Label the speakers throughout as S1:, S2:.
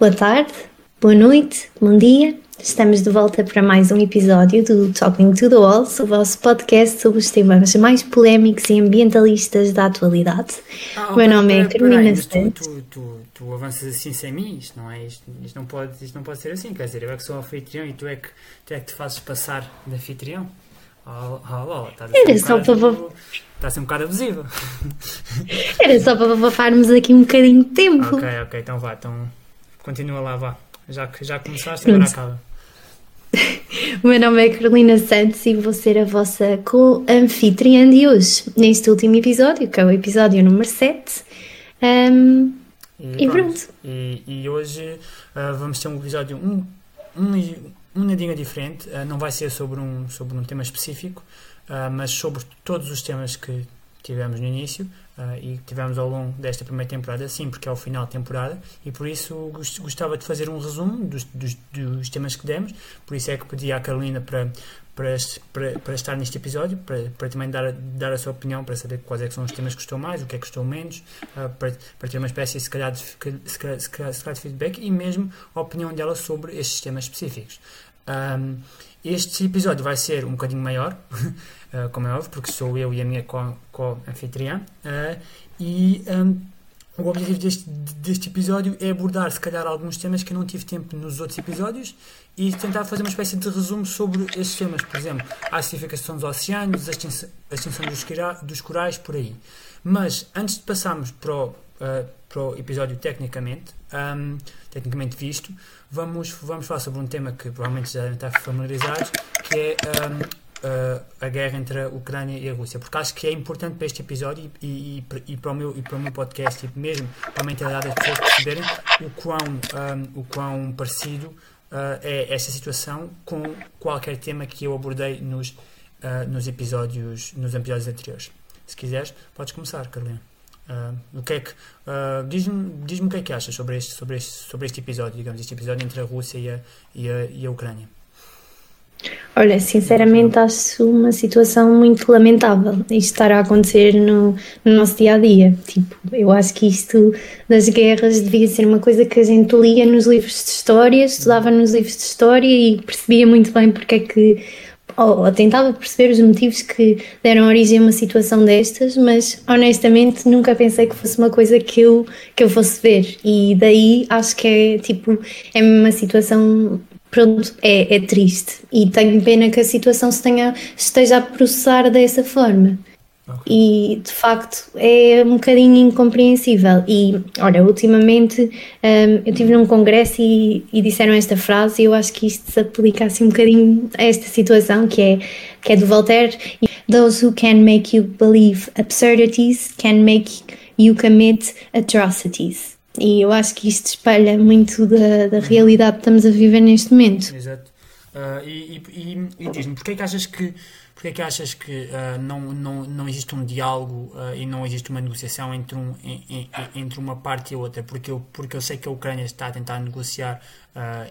S1: Boa tarde, boa noite, bom dia. Estamos de volta para mais um episódio do Talking to the Walls, o vosso podcast sobre os temas mais polémicos e ambientalistas da atualidade.
S2: Ah,
S1: o meu nome é Carolina Santos.
S2: tu, tu, tu, avanças assim sem mim, isto não, é, isto, isto, não pode, isto não pode ser assim, quer dizer, eu é que sou anfitrião e tu é que, tu é que te fazes passar de anfitrião. Oh, oh, oh, estás
S1: Era
S2: um
S1: só para
S2: Está a ser um bocado abusiva.
S1: Era só para bafarmos aqui um bocadinho de tempo.
S2: ok, ok, então vá, então continua lá, vá. Já que já começaste, agora
S1: Pronto.
S2: acaba.
S1: O meu nome é Carolina Santos e vou ser a vossa co-anfitriã de hoje, neste último episódio, que é o episódio número 7. Um, E pronto.
S2: E, e hoje ah, vamos ter um episódio um, um, um nadinha diferente. Ah, não vai ser sobre um, sobre um tema específico, ah, mas sobre todos os temas que tivemos no início ah, e tivemos ao longo desta primeira temporada, sim, porque é o final de temporada, e por isso gos- gostava de fazer um resumo dos, dos, dos temas que demos. Por isso é que pedi à Carolina para, para, para, para estar neste episódio, para, para também dar, dar a sua opinião, para saber quais é são os temas que gostou mais, o que é que gostou menos, ah, para, para ter uma espécie, se calhar, de, se calhar, se calhar- se calhar de feedback e mesmo a opinião dela sobre estes temas específicos. Ahm, este episódio vai ser um bocadinho maior, ah, como é óbvio, porque sou eu e a minha co- co-anfitriã, ah, e ahm, o objetivo deste, deste episódio é abordar, se calhar, alguns temas que eu não tive tempo nos outros episódios e tentar fazer uma espécie de resumo sobre esses temas. Por exemplo, a acidificação dos oceanos, a extinção, a extinção dos, dos corais, por aí. Mas, antes de passarmos para o, ah, para o episódio tecnicamente, ahm, tecnicamente visto, vamos, vamos falar sobre um tema que provavelmente já devem estar familiarizados, que é ahm, ah, a guerra entre a Ucrânia e a Rússia, porque acho que é importante para este episódio e, e, e para, o meu, e para o meu podcast e mesmo para a mentalidade das pessoas perceberem o quão, ahm, o quão parecido ah, é esta situação com qualquer tema que eu abordei nos, ah, nos, episódios, nos episódios anteriores. Se quiseres, podes começar, Carolina. Ah, o que é que ah, diz-me diz-me o que é que achas sobre este, sobre este, sobre este episódio, digamos, este episódio entre a Rússia e a, e a, e a Ucrânia.
S1: Olha, sinceramente acho uma situação muito lamentável isto estar a acontecer no, no nosso dia a dia. Tipo, eu acho que isto das guerras devia ser uma coisa que a gente lia nos livros de história, estudava nos livros de história e percebia muito bem porque é que. Ou, ou tentava perceber os motivos que deram origem a uma situação destas, mas honestamente nunca pensei que fosse uma coisa que eu, que eu fosse ver. E daí acho que é tipo, é uma situação pronto, é, é triste e tenho pena que a situação se tenha, esteja a processar dessa forma. E de facto é um bocadinho incompreensível. E olha, ultimamente hum, eu estive num congresso e, e disseram esta frase, e eu acho que isto se aplica assim um bocadinho a esta situação, que é, que é do Voltaire: Those who can make you believe absurdities can make you commit atrocities. E eu acho que isto espelha muito da, da realidade que estamos a viver neste momento.
S2: Exato. Ah, e e, e, diz-me, porquê é que achas que, porquê é que, achas que ah, não, não, não existe um diálogo ah, e não existe uma negociação entre, um, em- em- entre uma parte e outra? Porque eu, porque eu sei que a Ucrânia está a tentar negociar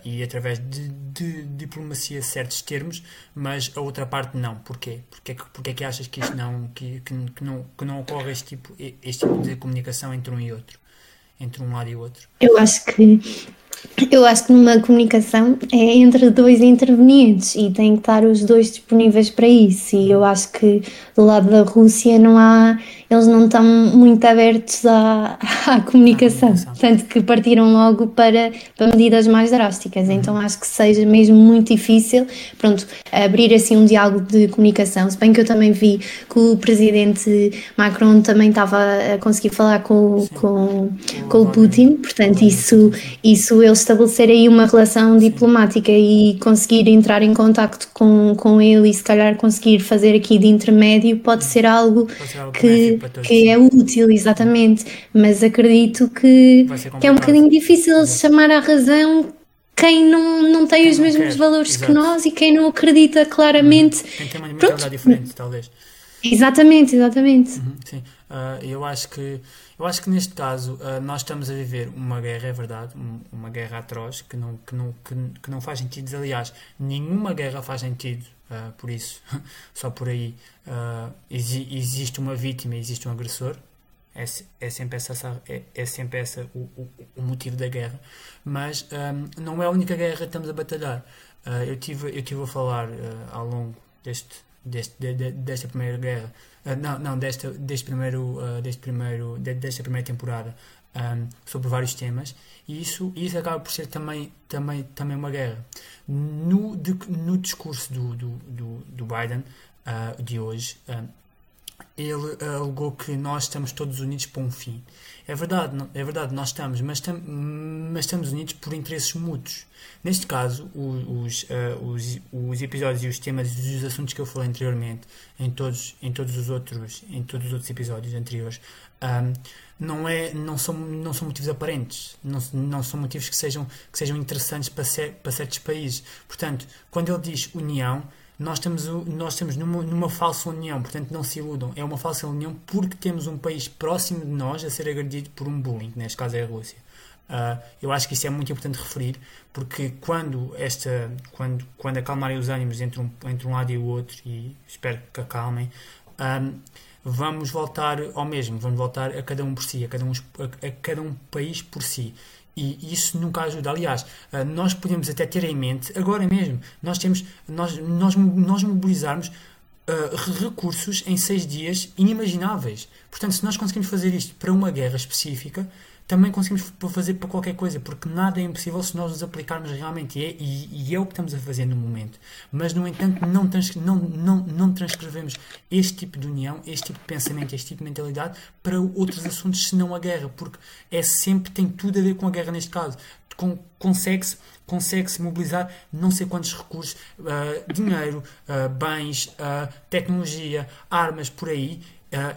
S2: e através de, de diplomacia certos termos, mas a outra parte não. Porquê? Porquê, porquê é que achas que isto não, que, que, que não, que não ocorre este tipo, este tipo de comunicação entre um e outro? Entre um lado e outro?
S1: Eu acho que eu acho que numa comunicação é entre dois intervenientes e tem que estar os dois disponíveis para isso. E eu acho que do lado da Rússia não há, eles não estão muito abertos à, à comunicação,
S2: comunicação.
S1: tanto que partiram logo para, para medidas mais drásticas. Então acho que seja mesmo muito difícil, pronto, abrir assim um diálogo de comunicação. Se bem que eu também vi que o presidente Macron também estava a conseguir falar com, com, com o Putin, portanto isso, isso ele estabelecer aí uma relação diplomática e conseguir entrar em contacto com, com ele e se calhar conseguir fazer aqui de intermédio pode ser algo
S2: Pode ser algo
S1: que, que é útil, exatamente, mas acredito que, que é um bocadinho difícil eles chamar à razão quem não, não tem
S2: Quem
S1: os
S2: não
S1: mesmos
S2: quer,
S1: valores que
S2: exato.
S1: nós e quem não acredita claramente.
S2: Tem que ter uma mentalidade diferente, talvez.
S1: Exatamente, exatamente.
S2: Uhum, Sim, Ah, eu acho que eu acho que neste caso ah, nós estamos a viver uma guerra, é verdade, um- uma guerra atroz que não que não que, que não faz sentido. Aliás, nenhuma guerra faz sentido. ah, por isso, só por aí ah, exi- existe uma vítima, existe um agressor. é, é sempre essa, é, é sempre essa o, o, o, motivo da guerra. Mas um, não é a única guerra que estamos a batalhar. Uh, eu, tive, eu tive a falar uh, ao longo deste, deste, de, de, desta primeira guerra, uh, não, não desta, deste primeiro, deste primeiro, de, desta primeira temporada, um, sobre vários temas, e isso, isso acaba por ser também, também, também uma guerra. No, no discurso do, do, do, do Biden de hoje, ele alegou que nós estamos todos unidos para um fim. É verdade, é verdade, nós estamos, mas, tam, mas estamos unidos por interesses mútuos. Neste caso, os, uh, os, os episódios e os temas e os assuntos que eu falei anteriormente, em todos, em todos, os, outros, em todos os outros episódios anteriores, um, não, é, não, são, não são motivos aparentes, não, não são motivos que sejam, que sejam interessantes para, ser, para certos países. Portanto, quando ele diz união, nós estamos, nós estamos numa, numa falsa união, portanto não se iludam. É uma falsa união porque temos um país próximo de nós a ser agredido por um bullying, neste caso é a Rússia. Uh, eu acho que isso é muito importante referir, porque quando, esta, quando, quando acalmarem os ânimos entre um, entre um lado e o outro, e espero que acalmem, um, ah, vamos voltar ao mesmo, vamos voltar a cada um por si, a cada um, a, a cada um país por si. E isso nunca ajuda. Aliás, ah, nós podemos até ter em mente, agora mesmo, nós temos, nós, nós, nós mobilizarmos uh, recursos em seis dias inimagináveis. Portanto, se nós conseguimos fazer isto para uma guerra específica, também conseguimos fazer para qualquer coisa, porque nada é impossível se nós nos aplicarmos realmente, e é, e, e é o que estamos a fazer no momento. Mas, no entanto, não, trans, não, não, não transcrevemos este tipo de união, este tipo de pensamento, este tipo de mentalidade para outros assuntos senão a guerra, porque é sempre, tem tudo a ver com a guerra neste caso. Consegue-se consegue-se mobilizar não sei quantos recursos, uh, dinheiro, uh, bens, uh, tecnologia, armas por aí,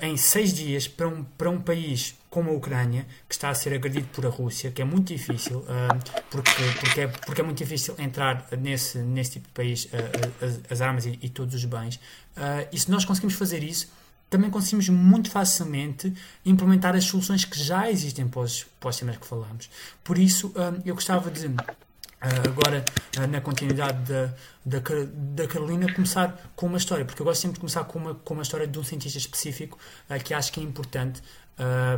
S2: em seis dias para um, para um país como a Ucrânia, que está a ser agredido por a Rússia, que é muito difícil, uh, porque, porque, é, porque é muito difícil entrar nesse, nesse tipo de país uh, as, as, armas e, e, todos os bens. Uh, e se nós conseguimos fazer isso, também conseguimos muito facilmente implementar as soluções que já existem para os, para os temas que falamos. Por isso, eu gostava de agora, uh, na continuidade da, da, da, Carolina, começar com uma história, porque eu gosto sempre de começar com uma, com uma história de um cientista específico uh, que acho que é importante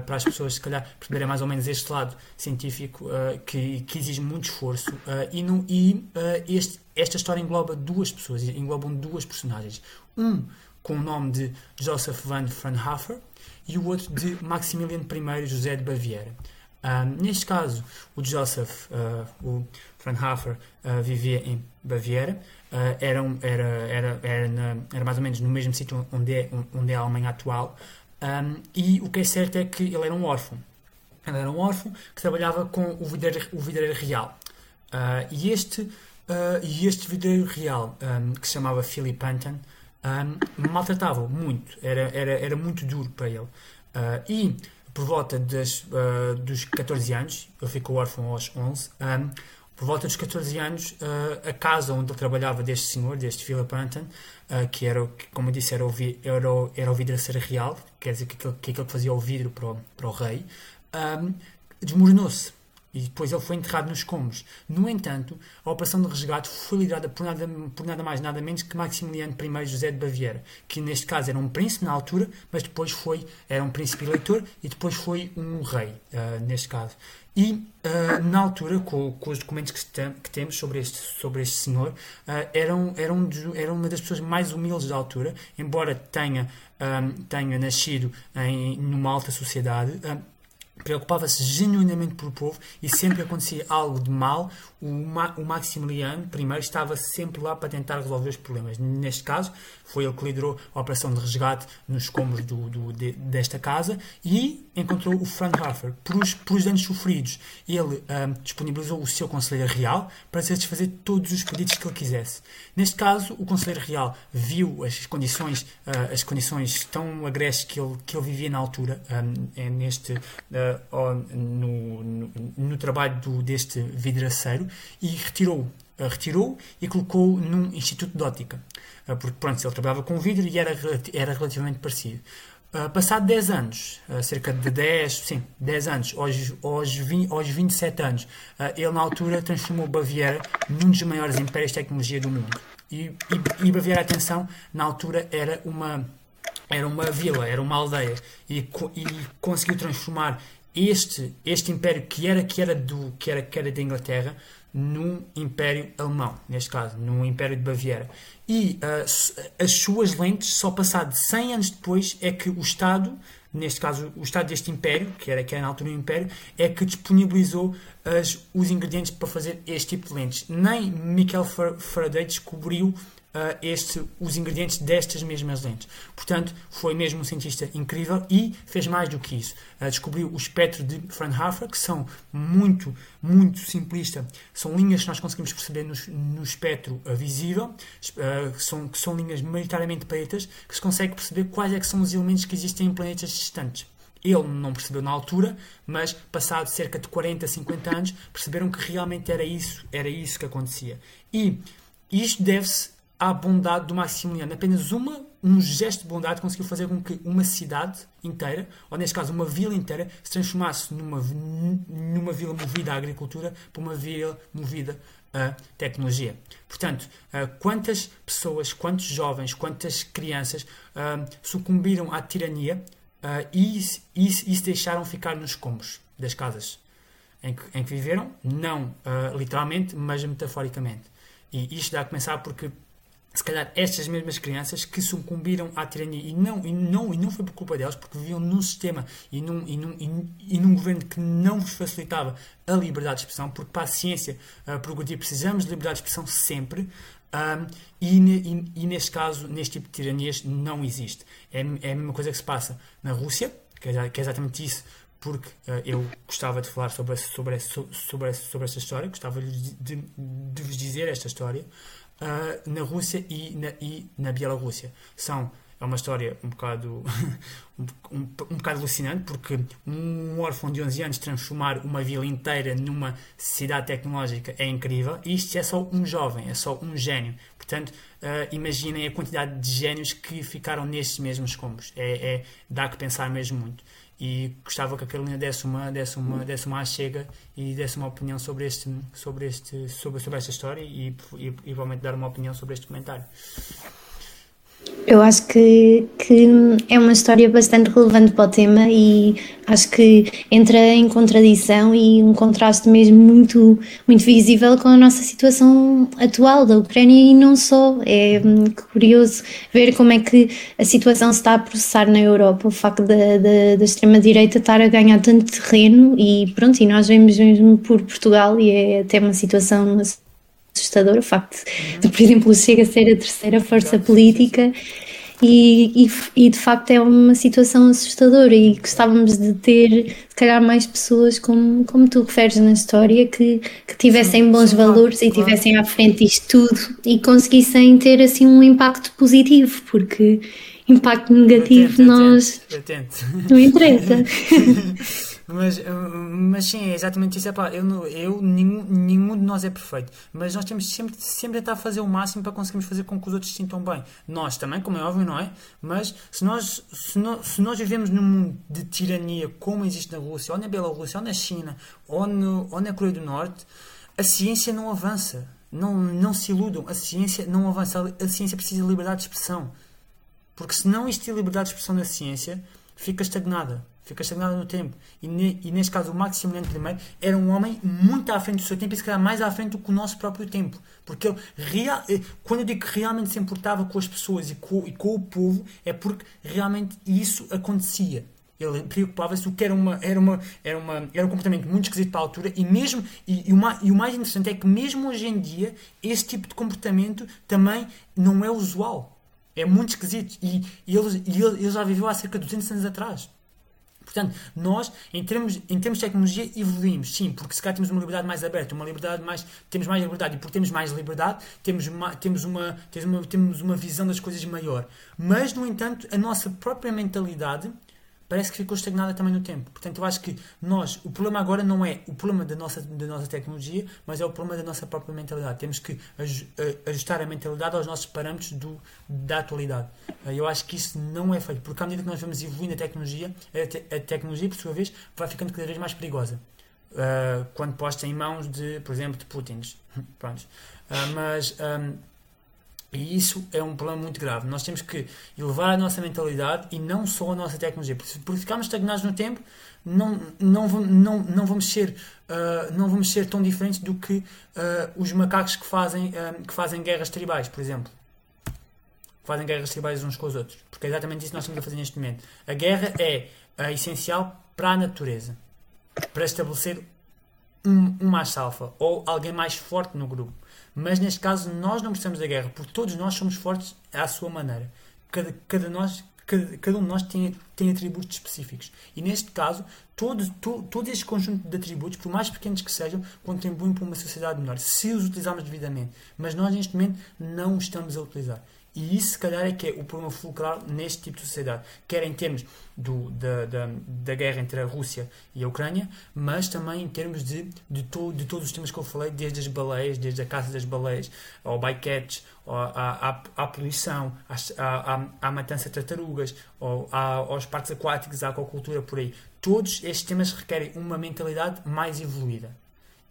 S2: para as pessoas, se calhar, perceberem mais ou menos este lado científico que, que exige muito esforço. e no, e este, esta história engloba duas pessoas, englobam duas personagens. Um com o nome de Joseph van Fraunhofer e o outro de Maximilian I José de Baviera. neste caso, o Joseph, o Fraunhofer uh, vivia em Baviera, uh, era, era, era, era, na, era, mais ou menos no mesmo sítio onde é, onde é a Alemanha atual, um, e o que é certo é que ele era um órfão. Ele era um órfão que trabalhava com o vidreiro, o vidreiro real. Uh, e este, e este vidreiro real, um, que se chamava Philip Anton, um, maltratava-o muito, era, era, era muito duro para ele. e por volta das, dos 14 anos, ele ficou órfão aos 11, um, por volta dos 14 anos, uh, a casa onde ele trabalhava deste senhor, deste Philip Anton, uh, que era, como eu disse, era o, era o, era o real, quer dizer, que aquele que, aquele que fazia o vidro para o, para o rei, um, desmoronou-se. E depois ele foi enterrado nos escombros. No entanto, a operação de resgate foi liderada por nada, por nada mais nada menos que Maximiliano I José de Baviera, que neste caso era um príncipe na altura, mas depois foi, era um príncipe eleitor e depois foi um rei, uh, neste caso. E uh, na altura, com, com, os documentos que, tem, que, temos sobre este, sobre este senhor, uh, era, um, era, um, era uma das pessoas mais humildes da altura, embora tenha, um, tenha nascido em, numa alta sociedade. Preocupava-se genuinamente pelo povo e sempre que acontecia algo de mal, o, Ma o Maximiliano primeiro estava sempre lá para tentar resolver os problemas. Neste caso, foi ele que liderou a operação de resgate nos escombros do, do, de, desta casa e encontrou o por os, por os danos sofridos. Ele um, disponibilizou o seu conselheiro real para satisfazer todos os pedidos que ele quisesse. Neste caso, o conselheiro real viu as condições, uh, as condições tão agrestes que ele, que ele vivia na altura, um, neste, uh, no, no, no, trabalho do, deste vidraceiro e retirou uh, retirou e colocou num instituto de ótica. Uh, porque, pronto, ele trabalhava com vidro e era, era relativamente parecido. Uh, passado 10 anos, uh, cerca de 10, sim, 10 anos, aos, aos, 20, aos 27 anos, uh, ele na altura transformou Baviera num dos maiores impérios de tecnologia do mundo. E, e, e Baviera, atenção, na altura era uma era uma vila, era uma aldeia, e, e conseguiu transformar este, este império que era, que, era do, que, era, que era da Inglaterra num império alemão, neste caso, num império de Baviera. E uh, as suas lentes, só passado 100 anos depois, é que o Estado, neste caso o Estado deste império, que era, que era na altura um império, é que disponibilizou as, os ingredientes para fazer este tipo de lentes. Nem Michael Faraday descobriu este, os ingredientes destas mesmas lentes. Portanto, foi mesmo um cientista incrível e fez mais do que isso. Uh, descobriu o espectro de Fraunhofer, que são muito, muito simplista. São linhas que nós conseguimos perceber no, no espectro uh, visível, são, que são linhas maioritariamente pretas, que se consegue perceber quais é que são os elementos que existem em planetas distantes. Ele não percebeu na altura, mas passado cerca de 40, 50 anos, perceberam que realmente era isso, era isso que acontecia. E isto deve-se à bondade do Maximiliano. Apenas uma, um gesto de bondade conseguiu fazer com que uma cidade inteira, ou neste caso uma vila inteira, se transformasse numa, numa vila movida à agricultura para uma vila movida à tecnologia. Portanto, uh, quantas pessoas, quantos jovens, quantas crianças uh, sucumbiram à tirania uh, e, e, e, se deixaram ficar nos escombros das casas em que, em que viveram, não literalmente, mas metaforicamente. E isto dá a começar porque se calhar estas mesmas crianças que sucumbiram à tirania e não, e não, e não foi por culpa delas, porque viviam num sistema e num, e num, e, e num governo que não vos facilitava a liberdade de expressão, porque para a ciência uh, progredir precisamos de liberdade de expressão sempre, um, e, e, e, neste caso, neste tipo de tiranias, não existe. É, é a mesma coisa que se passa na Rússia, que é, que é exatamente isso, porque uh, eu gostava de falar sobre, sobre, sobre, sobre, sobre esta história, gostava de, de, de vos dizer esta história uh, na Rússia e na, e na Bielorrússia. São, é uma história um bocado, um, um, um bocado alucinante, porque um órfão de 11 anos transformar uma vila inteira numa cidade tecnológica é incrível. E isto é só um jovem, é só um gênio. Portanto, uh, imaginem a quantidade de gênios que ficaram nestes mesmos combos. É, é, dá que pensar mesmo muito e gostava que a Carolina desse uma, desse uma, desse uma chega e desse uma opinião sobre, este, sobre, este, sobre, sobre esta história e, e, e dar uma opinião sobre este comentário.
S1: Eu acho que, que é uma história bastante relevante para o tema e acho que entra em contradição e um contraste mesmo muito, muito visível com a nossa situação atual da Ucrânia e não só. É hum, curioso ver como é que a situação se está a processar na Europa, o facto da, da, da extrema-direita estar a ganhar tanto terreno e pronto, e nós vemos mesmo por Portugal e é até uma situação assustador o facto uhum. de, por exemplo, chega a ser a terceira força política e, e, e, de facto é uma situação assustadora e gostávamos de ter, se calhar, mais pessoas como, como tu referes na história que, que tivessem bons sim, valores claro, e tivessem à frente isto tudo e conseguissem ter assim um impacto positivo, porque impacto negativo eu tento, nós não interessa.
S2: Mas, mas sim, é exatamente isso. É pá, eu, eu nenhum, nenhum de nós é perfeito. Mas nós temos sempre, sempre tentar fazer o máximo para conseguirmos fazer com que os outros se sintam bem. Nós também, como é óbvio, não é? Mas se nós, se nós, se nós vivemos num mundo de tirania como existe na Rússia, ou na Bielorrússia, ou na China, ou, no, ou na Coreia do Norte, a ciência não avança. Não, não se iludam. A ciência não avança. A ciência precisa de liberdade de expressão. Porque se não existir liberdade de expressão na ciência, fica estagnada fica estagnado no tempo. E, ne, e, neste caso, o Maximiliano I era um homem muito à frente do seu tempo e se calhar mais à frente do que o nosso próprio tempo. Porque ele, real, eh, quando eu digo que realmente se importava com as pessoas e com, e com o povo, é porque realmente isso acontecia. Ele preocupava-se, o que era, uma, era, uma, era, uma, era um comportamento muito esquisito para a altura, e, mesmo, e, e, mais, e o mais interessante é que, mesmo hoje em dia, esse tipo de comportamento também não é usual. É muito esquisito. E, e ele, e ele, ele já viveu há cerca de 200 anos atrás. Portanto, nós, em termos, em termos de tecnologia, evoluímos, sim, porque se calhar temos uma liberdade mais aberta, uma liberdade mais. Temos mais liberdade, e porque temos mais liberdade, temos uma, temos uma, temos uma, temos uma visão das coisas maior. Mas, no entanto, a nossa própria mentalidade parece que ficou estagnada também no tempo. Portanto, eu acho que nós, o problema agora não é o problema da nossa, da nossa tecnologia, mas é o problema da nossa própria mentalidade. Temos que ajustar a mentalidade aos nossos parâmetros do, da atualidade. Eu acho que isso não é feito, porque à medida que nós vamos evoluindo a tecnologia, a, te, a tecnologia, por sua vez, vai ficando cada vez mais perigosa. Uh, quando posta em mãos de, por exemplo, de Putin. Pronto. Uh, mas. Um, E isso é um problema muito grave. Nós temos que elevar a nossa mentalidade e não só a nossa tecnologia. Porque se ficarmos estagnados no tempo, não, não, não, não, vamos, ser, uh, não vamos ser tão diferentes do que uh, os macacos que fazem, uh, que fazem guerras tribais, por exemplo. Que fazem guerras tribais uns com os outros. Porque é exatamente isso que nós estamos a fazer neste momento. A guerra é essencial para a natureza. Para estabelecer um, um mais alfa ou alguém mais forte no grupo. Mas neste caso nós não precisamos da guerra, porque todos nós somos fortes à sua maneira. Cada, cada, nós, cada, cada um de nós tem, tem atributos específicos. E neste caso, todo, todo, todo este conjunto de atributos, por mais pequenos que sejam, contribuem para uma sociedade melhor, se os utilizarmos devidamente. Mas nós neste momento não os estamos a utilizar. E isso, se calhar, é que é o problema fulcral neste tipo de sociedade. Quer em termos do, da, da, da, guerra entre a Rússia e a Ucrânia, mas também em termos de, de, to, de todos os temas que eu falei, desde as baleias, desde a caça das baleias, ao bycatch, à, à, à poluição, à, à, à matança de tartarugas, ao, aos parques aquáticos, à aquacultura, por aí. Todos estes temas requerem uma mentalidade mais evoluída.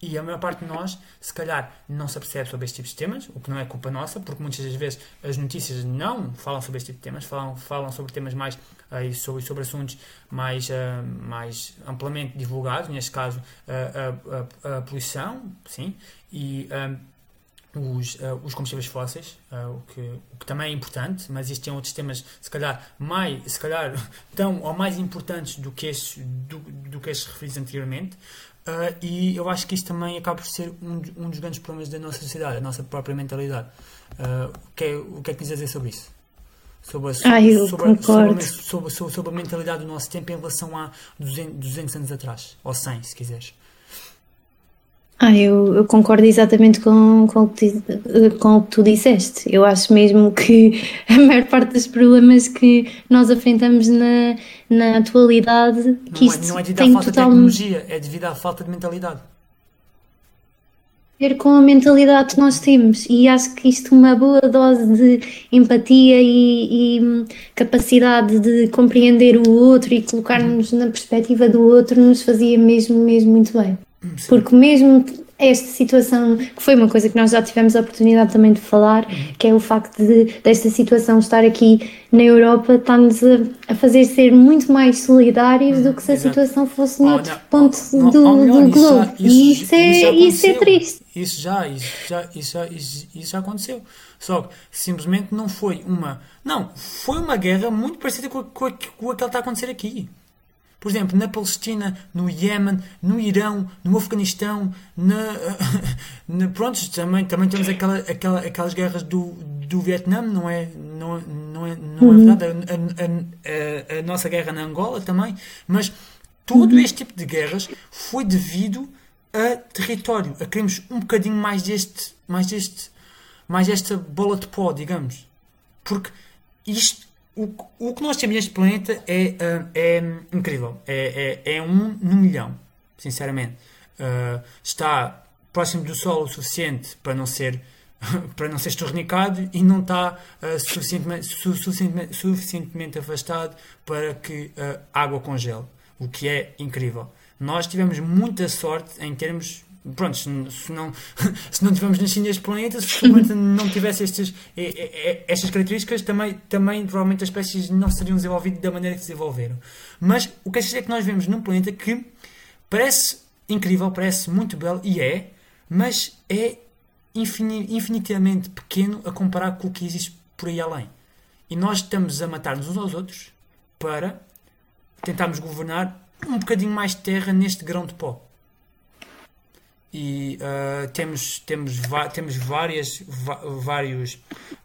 S2: E a maior parte de nós, se calhar, não se apercebe sobre este tipo de temas, o que não é culpa nossa, porque muitas das vezes as notícias não falam sobre este tipo de temas, falam, falam sobre temas mais uh, sobre, sobre assuntos mais, uh, mais amplamente divulgados, neste caso uh, a, a, a, poluição, sim, e os, os combustíveis fósseis, o, que, o que também é importante, mas isto tem outros temas, se calhar, mais, se calhar tão ou mais importantes do que estes, do, do que estes referidos anteriormente. Uh, e eu acho que isso também acaba por ser um, um, dos grandes problemas da nossa sociedade, a nossa própria mentalidade. Uh, o, que é, o que é que dizer sobre isso? Sobre a,
S1: sobre.
S2: Sobre, sobre, sobre, a mentalidade do nosso tempo em relação a 200, 200 anos atrás, ou 100, se quiseres.
S1: Ah, eu, eu, concordo exatamente com, com, o que, com o que tu disseste. Eu acho mesmo que a maior parte dos problemas que nós enfrentamos na, na atualidade que
S2: não, é, não é devido à falta total... de tecnologia, é devido à falta de mentalidade.
S1: Ver com a mentalidade que nós temos e acho que isto uma boa dose de empatia e, e capacidade de compreender o outro e colocar-nos na perspectiva do outro nos fazia mesmo, mesmo muito bem. Sim. Porque mesmo esta situação, que foi uma coisa que nós já tivemos a oportunidade também de falar, uhum. que é o facto de desta situação estar aqui na Europa, está-nos a, fazer ser muito mais solidários do que se a Exato. situação fosse noutro ponto do, do globo. e isso, é, isso é triste.
S2: Isso já, isso já, isso já, isso, isso já aconteceu. Só que simplesmente não foi uma. Não, foi uma guerra muito parecida com, com, com aquela que está a acontecer aqui por exemplo, na Palestina, no Iémen, no Irão, no Afeganistão, na, na, pronto, também, também temos aquela, aquela, aquelas guerras do, do Vietnã, não é, não, não é, não é uhum. verdade? A, a, a, a, nossa guerra na Angola também, mas todo uhum. este tipo de guerras foi devido a território, a queremos um bocadinho mais deste, mais deste, mais desta bola de pó, digamos. Porque isto o, o que nós temos neste planeta é, uh, é incrível. É, é, é, um no milhão, sinceramente. Uh, está próximo do Sol o suficiente para não ser para não ser estornicado e não está uh, suficientemente, su, suficientemente, suficientemente, afastado para que a água congele, o que é incrível. Nós tivemos muita sorte em termos pronto, se não, se não tivermos nascido neste planeta, se planeta não tivesse estas, estas características, também, também provavelmente as espécies não se teriam desenvolvido da maneira que se desenvolveram. Mas o que é que nós vemos num planeta que parece incrível, parece muito belo, e é, mas é infinitamente pequeno a comparar com o que existe por aí além. E nós estamos a matar-nos uns aos outros para tentarmos governar um bocadinho mais de terra neste grão de pó e uh, temos temos temos várias vários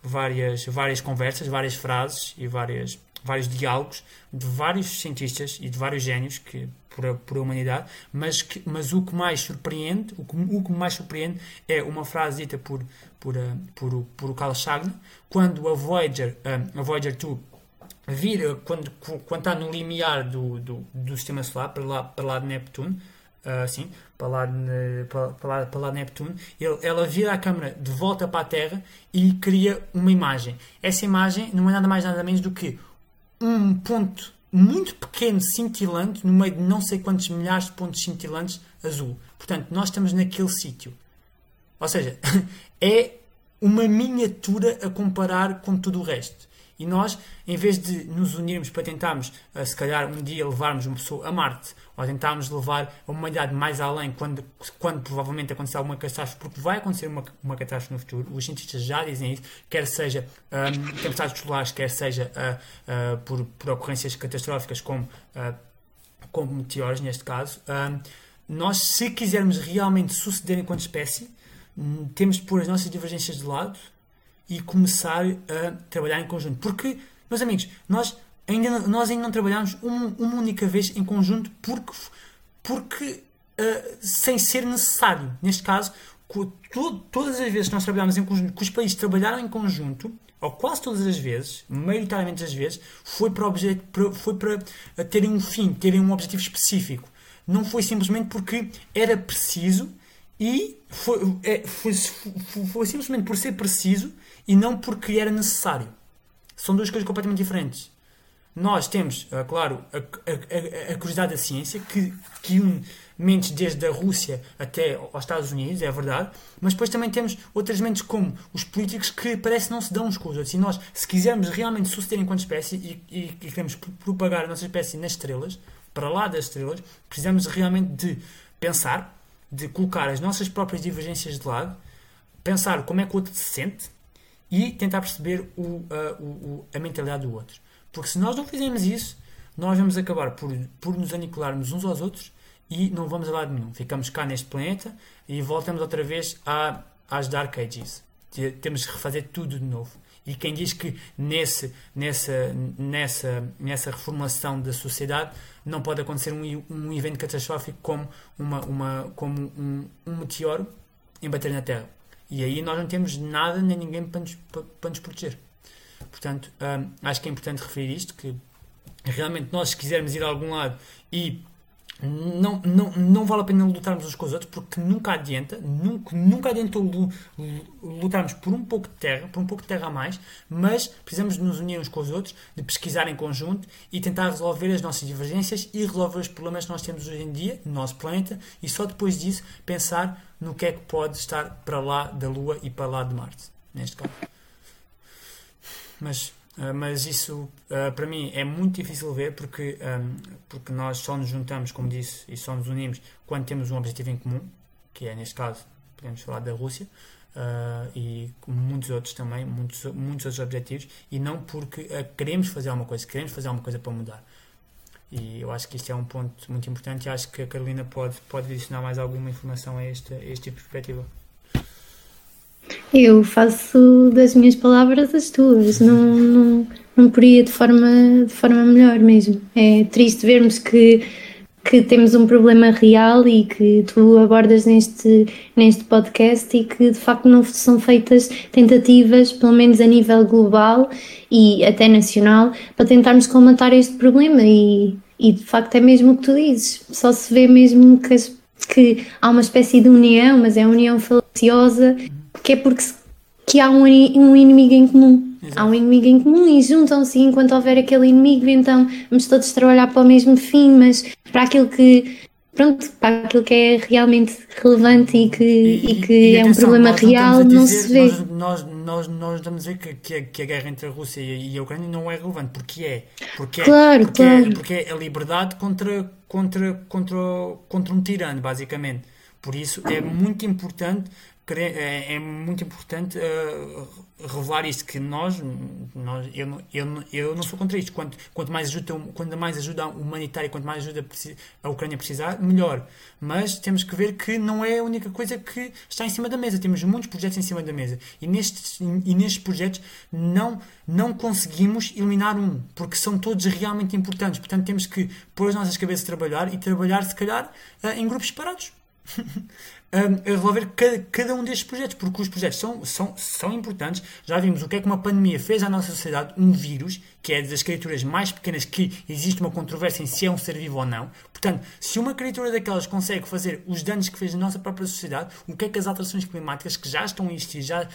S2: várias várias conversas várias frases e várias vários diálogos de vários cientistas e de vários génios que por a, por a humanidade mas que mas o que mais surpreende o que, o que mais surpreende é uma frase dita por por uh, por, por o Carl Sagan quando a Voyager uh, a Voyager 2 vira quando quando está no limiar do, do, do sistema solar para lá para lá de Neptuno assim, para lá, para, para, lá, para lá Neptuno, ele, ela vira a câmera de volta para a Terra e cria uma imagem. Essa imagem não é nada mais nada menos do que um ponto muito pequeno cintilante no meio de não sei quantos milhares de pontos cintilantes azul. Portanto, nós estamos naquele sítio. Ou seja, é uma miniatura a comparar com tudo o resto. E nós, em vez de nos unirmos para tentarmos, uh, se calhar, um dia levarmos uma pessoa a Marte, ou tentarmos levar a humanidade mais além quando, quando provavelmente acontecer alguma catástrofe, porque vai acontecer uma, uma catástrofe no futuro, os cientistas já dizem isso, quer seja um, tempestades solares, quer seja uh, uh, por, por ocorrências catastróficas como, como meteoros, neste caso. Um, nós, se quisermos realmente suceder enquanto espécie, hum, temos de pôr as nossas divergências de lado e começar a trabalhar em conjunto. Porque, meus amigos, nós ainda, nós ainda não trabalhamos uma, uma única vez em conjunto porque, porque uh, sem ser necessário. Neste caso, todas as vezes que nós trabalhamos em conjunto, que os países trabalharam em conjunto, ou quase todas as vezes, maioritariamente as vezes, foi para, objeto, foi para terem um fim, terem um objetivo específico. Não foi simplesmente porque era preciso e foi, é, foi, foi, foi simplesmente por ser preciso e não porque era necessário. São duas coisas completamente diferentes. Nós temos, uh, claro, a, a, a, a, curiosidade da ciência, que, que une mentes desde a Rússia até aos Estados Unidos, é verdade, mas depois também temos outras mentes como os políticos que parece não se dão uns com os outros. E nós, se quisermos realmente suceder enquanto espécie e, e, e queremos propagar a nossa espécie nas estrelas, para lá das estrelas, precisamos realmente de pensar, de colocar as nossas próprias divergências de lado, pensar como é que o outro se sente, e tentar perceber o, o, a mentalidade do outro. Porque se nós não fizermos isso, nós vamos acabar por, por nos aniquilarmos uns aos outros e não vamos a lado nenhum. Ficamos cá neste planeta e voltamos outra vez a, às Dark Ages. Temos que refazer tudo de novo. E quem diz que nesse, nessa, nessa, nessa reformulação da sociedade não pode acontecer um, um evento catastrófico como, uma, uma, como um, um meteoro em bater na Terra. E aí nós não temos nada nem ninguém para nos, para, para nos proteger. Portanto, hum, acho que é importante referir isto, que realmente nós se quisermos ir a algum lado e não, não, não vale a pena lutarmos uns com os outros porque nunca adianta, nunca, nunca adianta lutarmos por um pouco de terra, por um pouco de terra a mais, mas precisamos de nos unir uns com os outros, de pesquisar em conjunto e tentar resolver as nossas divergências e resolver os problemas que nós temos hoje em dia no nosso planeta e só depois disso pensar no que é que pode estar para lá da Lua e para lá de Marte, neste caso. Mas Uh, mas isso uh, para mim é muito difícil ver porque, um, porque nós só nos juntamos, como disse, e só nos unimos quando temos um objetivo em comum, que é neste caso, podemos falar da Rússia, uh, e muitos outros também, muitos, muitos outros objetivos, e não porque queremos fazer alguma coisa, queremos fazer alguma coisa para mudar. E eu acho que isto é um ponto muito importante e acho que a Carolina pode, pode adicionar mais alguma informação a este, a este tipo de perspectiva.
S1: Eu faço das minhas palavras as tuas, não, não, não poria de forma, de forma melhor mesmo. É triste vermos que, que temos um problema real e que tu abordas neste, neste podcast e que de facto não são feitas tentativas, pelo menos a nível global e até nacional, para tentarmos combater este problema. E, e de facto é mesmo o que tu dizes, só se vê mesmo que, que há uma espécie de união, mas é união falaciosa que é porque que há um, um inimigo em comum. Exato. Há um inimigo em comum e juntam-se enquanto houver aquele inimigo, então vamos todos trabalhar para o mesmo fim, mas para aquilo que pronto, para aquilo que é realmente relevante e que, e, e que e, é atenção, um problema real, não, dizer, se vê.
S2: Nós, nós, nós, estamos a dizer que, que, a, que a guerra entre a Rússia e a Ucrânia não é relevante, porque é. Porque é,
S1: claro,
S2: porque
S1: claro.
S2: É, porque é a liberdade contra, contra, contra, contra um tirano, basicamente. Por isso é muito importante é, é muito importante uh, revelar isto, que nós, nós eu, eu, eu não sou contra isto. Quanto, quanto, mais ajuda, quanto mais ajuda humanitária, quanto mais ajuda a Ucrânia precisar, melhor. Mas temos que ver que não é a única coisa que está em cima da mesa. Temos muitos projetos em cima da mesa. E nestes, e nestes projetos não, não conseguimos eliminar um, porque são todos realmente importantes. Portanto, temos que pôr as nossas cabeças a trabalhar e trabalhar, se calhar, uh, em grupos separados. a resolver cada, cada, um destes projetos, porque os projetos são, são, são importantes. Já vimos o que é que uma pandemia fez à nossa sociedade, um vírus, que é das criaturas mais pequenas que existe uma controvérsia em se é um ser vivo ou não. Portanto, se uma criatura daquelas consegue fazer os danos que fez na nossa própria sociedade, o que é que as alterações climáticas que já estão a existir, já, uh,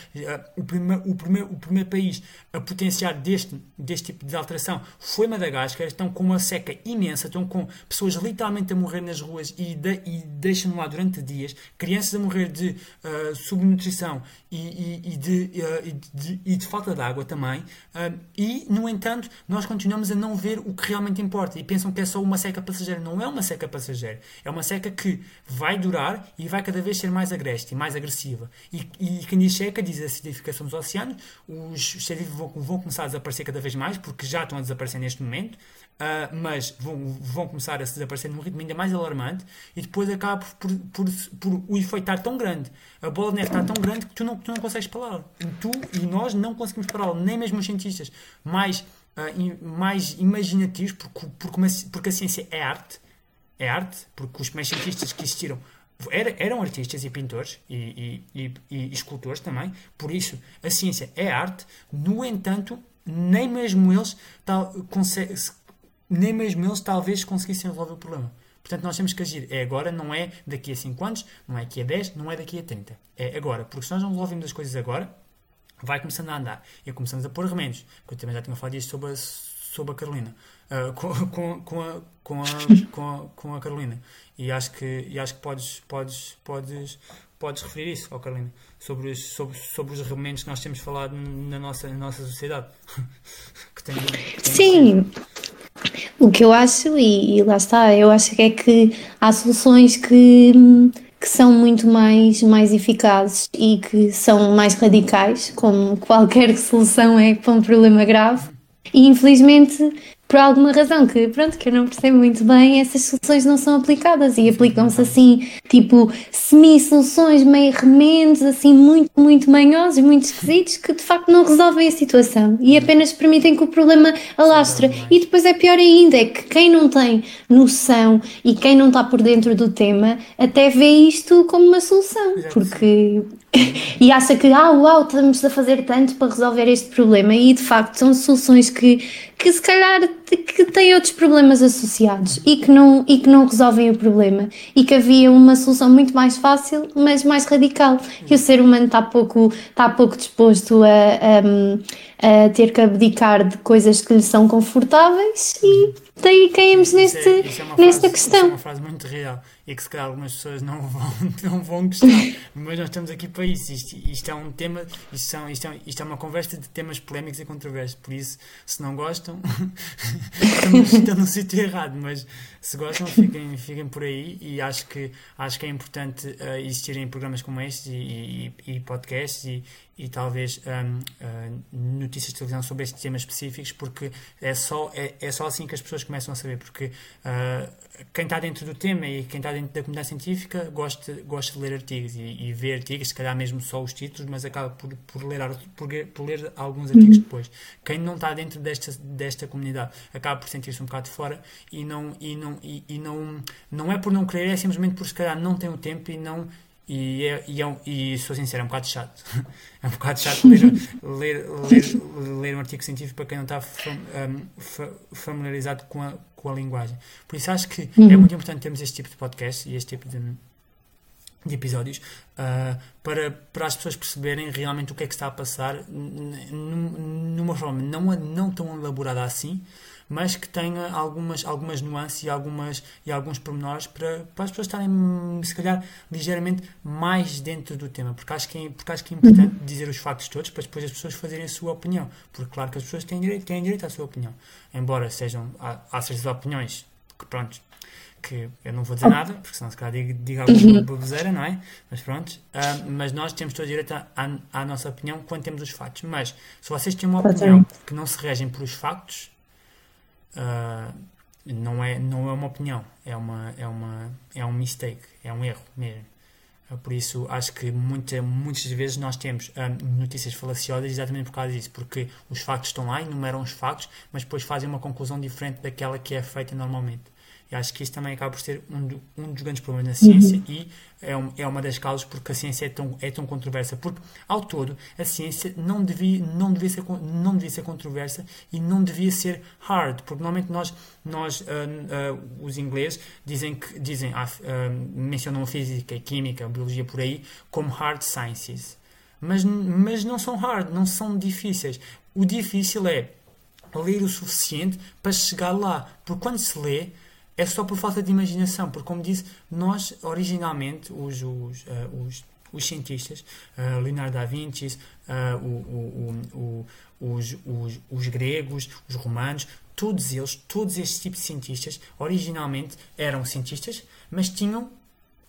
S2: o, primeiro, o, primeiro, o primeiro país a potenciar deste, deste tipo de alteração foi Madagascar, estão com uma seca imensa, estão com pessoas literalmente a morrer nas ruas e, de, e deixam-no lá durante dias crianças a morrer de uh, subnutrição e, e, e, de, uh, e, de, e, de, falta de água também, uh, e, no entanto, nós continuamos a não ver o que realmente importa e pensam que é só uma seca passageira. Não é uma seca passageira, é uma seca que vai durar e vai cada vez ser mais agreste e mais agressiva. E, quem diz seca diz a acidificação dos oceanos, os, os vão, vão começar a desaparecer cada vez mais, porque já estão a desaparecer neste momento. Uh, mas vão, vão começar a se desaparecer num ritmo ainda mais alarmante e depois acaba por, por, por, o efeito estar tão grande, a bola de neve está tão grande que tu não, tu não consegues pará-la. Tu e nós não conseguimos pará-la, nem mesmo os cientistas. Mais, uh, mais imaginativos, porque, porque, uma, porque a ciência é arte, é arte, porque os primeiros cientistas que existiram era, eram artistas e pintores e, e, e, e, escultores também, por isso a ciência é arte, no entanto, nem mesmo eles tal, conseguem nem mesmo eles talvez conseguissem resolver o problema. Portanto, nós temos que agir. É agora, não é daqui a 5 anos, não é daqui a 10, não é daqui a 30. É agora. Porque se nós não resolvemos as coisas agora, vai começando a andar. E começamos a pôr remédios. Que eu também já tinha falado disto sobre a, sobre a Carolina. Uh, com, com, com, a, com, a, com, a, com a Carolina. E acho que, e acho que podes, podes, podes, podes referir isso, oh Carolina, sobre os, sobre, sobre os remendos que nós temos falado na nossa, na nossa sociedade.
S1: que tem, tem Sim. O que eu acho, e, e, lá está, eu acho que é que há soluções que, que são muito mais, mais eficazes e que são mais radicais, como qualquer solução é para um problema grave. E infelizmente por alguma razão que, pronto, que eu não percebo muito bem, essas soluções não são aplicadas e aplicam-se assim, tipo, semi-soluções, meio remendos, assim, muito, muito manhosos, muito esquisitos, que de facto não resolvem a situação e apenas permitem que o problema alastre. E depois é pior ainda, é que quem não tem noção e quem não está por dentro do tema até vê isto como uma solução, porque e acha que, ah, uau, estamos a fazer tanto para resolver este problema. E de facto são soluções que, que se calhar que têm outros problemas associados e que, não, e que não resolvem o problema. E que havia uma solução muito mais fácil, mas mais radical. E o ser humano está pouco, está pouco disposto a, a, a ter que abdicar de coisas que lhe são confortáveis e daí caímos neste, isso é, isso é nesta frase, questão. Isso é
S2: uma frase muito real e que se calhar algumas pessoas não vão, não vão gostar, mas nós estamos aqui para isso. Isto, isto é um tema, isto, são, isto, é, isto é uma conversa de temas polémicos e controversos, por isso, se não gostam, estamos, estão no sítio errado, mas se gostam, fiquem, fiquem por aí. E acho que, acho que é importante uh, existirem programas como este e, e, e podcasts e, e talvez um, uh, notícias de televisão sobre estes temas específicos, porque é só, é, é só assim que as pessoas começam a saber, porque uh, quem está dentro do tema e quem está dentro da comunidade científica gosta, gosta de ler artigos e, e ver artigos, se calhar mesmo só os títulos, mas acaba por, por, ler, por, por ler alguns artigos uhum. depois. Quem não está dentro desta, desta comunidade acaba por sentir-se um bocado fora e não, e não, e, e, não, não é por não querer, é simplesmente por se calhar não tem o tempo e não e, é, e, é, e sou sincero, é um bocado chato. é um bocado chato ler, ler, ler, ler um artigo científico para quem não está fam, um, familiarizado com a, com a linguagem. Por isso acho que é uhum. é muito importante termos este tipo de podcast e este tipo de, de episódios uh, para, para as pessoas perceberem realmente o que é que está a passar numa forma não, não tão elaborada assim, mas que tenha algumas, algumas nuances e, algumas, e alguns pormenores para, para as pessoas estarem, se calhar, ligeiramente mais dentro do tema, porque acho que é, porque acho que é importante uhum. dizer os factos todos para depois as pessoas fazerem a sua opinião, porque claro que as pessoas têm direito, têm direito à sua opinião, embora sejam, há, há certas opiniões que, pronto, que eu não vou dizer nada, porque senão se calhar digo, digo alguma baboseira, não é? Mas pronto, uh, mas nós temos todo o direito à, à, nossa opinião quando temos os factos. Mas se vocês têm uma opinião que não se regem pelos factos, uh, não, é, não é uma opinião, é, uma, é, uma, é um mistake, é um erro mesmo. Uh, por isso, acho que muita, muitas vezes nós temos um, notícias falaciosas exatamente por causa disso, porque os factos estão lá, enumeram os factos, mas depois fazem uma conclusão diferente daquela que é feita normalmente. E acho que isso também acaba por ser um, do, um dos grandes problemas na ciência uhum. e é, um, é uma das causas porque a ciência é tão, é tão controversa. Porque, ao todo, a ciência não devia, não devia, ser, não devia ser controversa e não devia ser hard. Porque, normalmente, nós, nós uh, uh, os ingleses, dizem, que, dizem uh, mencionam a física, a química, a biologia por aí, como hard sciences. Mas, mas não são hard, não são difíceis. O difícil é ler o suficiente para chegar lá. Porque quando se lê, é só por falta de imaginação, porque, como disse, nós, originalmente, os, os, uh, os, os cientistas, uh, Leonardo da Vinci, uh, o, o, o, os, os, os gregos, os romanos, todos eles, todos estes tipos de cientistas, originalmente eram cientistas, mas tinham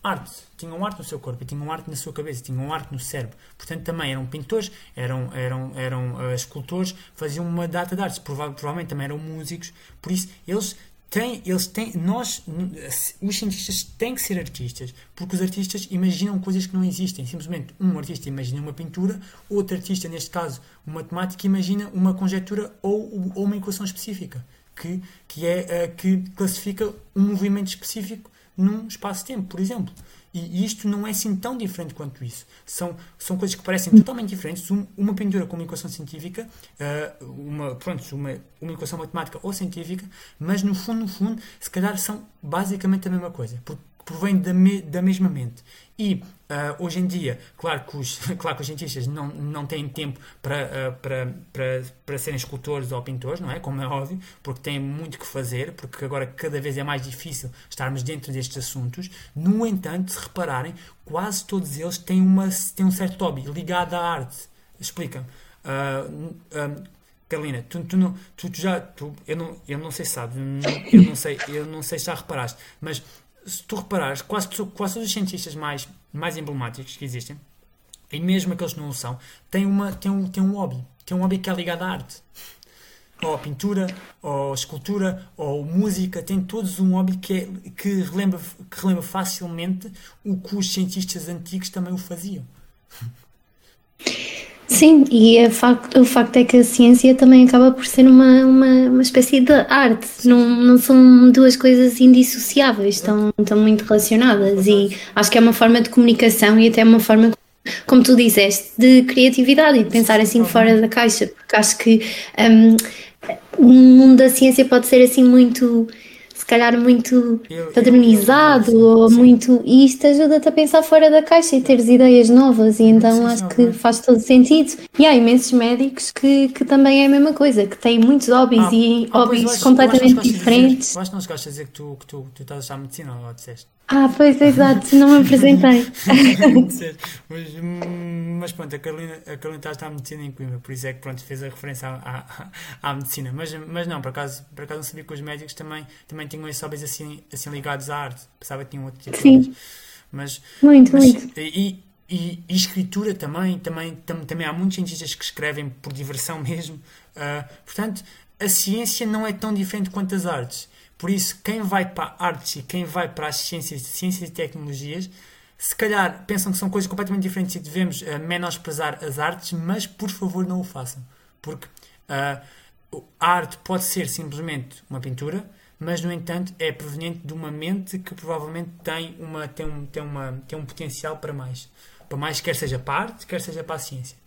S2: arte, tinham arte no seu corpo, tinham arte na sua cabeça, tinham arte no cérebro. Portanto, também eram pintores, eram, eram, eram uh, escultores, faziam uma data de artes, Prova provavelmente também eram músicos. Por isso, eles têm, eles têm, nós, os cientistas têm que ser artistas, porque os artistas imaginam coisas que não existem. Simplesmente um artista imagina uma pintura, outro artista, neste caso, um matemático, imagina uma conjectura ou, ou uma equação específica. Que, que, é, uh, que classifica um movimento específico num espaço-tempo, por exemplo. E isto não é assim tão diferente quanto isso. São, são coisas que parecem totalmente diferentes. Um, uma pintura com uma equação científica, uh, uma, pronto, uma, uma equação matemática ou científica, mas no fundo, no fundo, se calhar são basicamente a mesma coisa. Porque provém da, me, da mesma mente. E uh, hoje em dia, claro que os, claro que os cientistas não, não têm tempo para, uh, para, para, para serem escultores ou pintores, não é? Como é óbvio, porque têm muito que fazer, porque agora cada vez é mais difícil estarmos dentro destes assuntos. No entanto, se repararem, quase todos eles têm, uma, têm um certo hobby ligado à arte. Explica-me. Uh, Carolina, tu, tu, não, tu, já, tu, eu, não, eu não sei se sabes, eu não sei, eu não sei se já reparaste, mas se tu reparares, quase, quase todos os cientistas mais, mais emblemáticos que existem, e mesmo aqueles que não o são, têm, uma, têm, um, têm um hobby. Têm um hobby que é ligado à arte. Ou pintura, ou escultura, ou música. Têm todos um hobby que, é, que, relembra, que relembra facilmente o que os cientistas antigos também o faziam.
S1: Sim, e é facto, o facto é que a ciência também acaba por ser uma, uma, uma espécie de arte, não, não são duas coisas indissociáveis, estão, estão muito relacionadas. E acho que é uma forma de comunicação e até uma forma, como tu disseste, de criatividade e de pensar assim fora da caixa, porque acho que um, o mundo da ciência pode ser assim muito se calhar muito eu, padronizado eu, eu, ou sim. muito. E isto ajuda-te a pensar fora da caixa e teres ideias novas, e então acho que faz todo sentido. E há imensos médicos que, que também é a mesma coisa, que têm muitos hobbies ah, e ah, hobbies acho, completamente diferentes.
S2: eu acho que não gostas de dizer que tu, que tu, tu estás a achar medicina ou disseste?
S1: Ah, pois, exato, não me apresentei.
S2: mas, mas pronto, a Carolina, a Carolina está a medicina em Coimbra, por isso é que pronto, fez a referência à, à, à, medicina. Mas, mas não, por acaso, por acaso não sabia que os médicos também, também tinham esses hobbies assim, assim ligados à arte. Pensava que tinham outro tipo
S1: Sim.
S2: de hobbies. Mas,
S1: muito,
S2: mas,
S1: muito.
S2: E, e, e, escritura também, também, tam, também há muitos cientistas que escrevem por diversão mesmo. Uh, portanto, a ciência não é tão diferente quanto as artes. Por isso, quem vai para artes e quem vai para as ciências, ciências e tecnologias, se calhar pensam que são coisas completamente diferentes e devemos uh, menosprezar as artes, mas por favor não o façam. Porque uh, a arte pode ser simplesmente uma pintura, mas no entanto é proveniente de uma mente que provavelmente tem, uma, tem, um, tem, uma, tem um potencial para mais. Para mais, quer seja para a arte, quer seja para a ciência.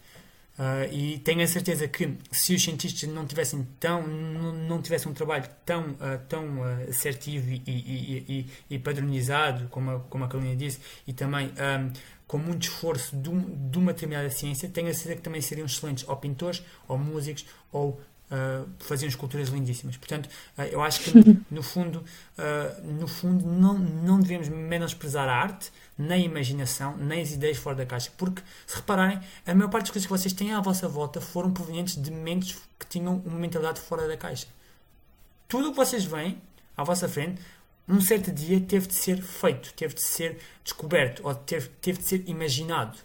S2: Uh, e tenho a certeza que se os cientistas não tivessem tão não, não tivessem um trabalho tão uh, tão uh, assertivo e, e, e, e, padronizado como a, como a Carolina disse e também um, com muito esforço de, uma determinada ciência tenho a certeza que também seriam excelentes ou pintores ou músicos ou Uh, faziam esculturas lindíssimas. Portanto, uh, eu acho que no fundo, uh, no fundo não, não devemos menosprezar a arte, nem a imaginação, nem as ideias fora da caixa. Porque, se repararem, a maior parte das coisas que vocês têm à vossa volta foram provenientes de mentes que tinham uma mentalidade fora da caixa. Tudo o que vocês veem à vossa frente, um certo dia teve de ser feito, teve de ser descoberto, ou teve, teve de ser imaginado.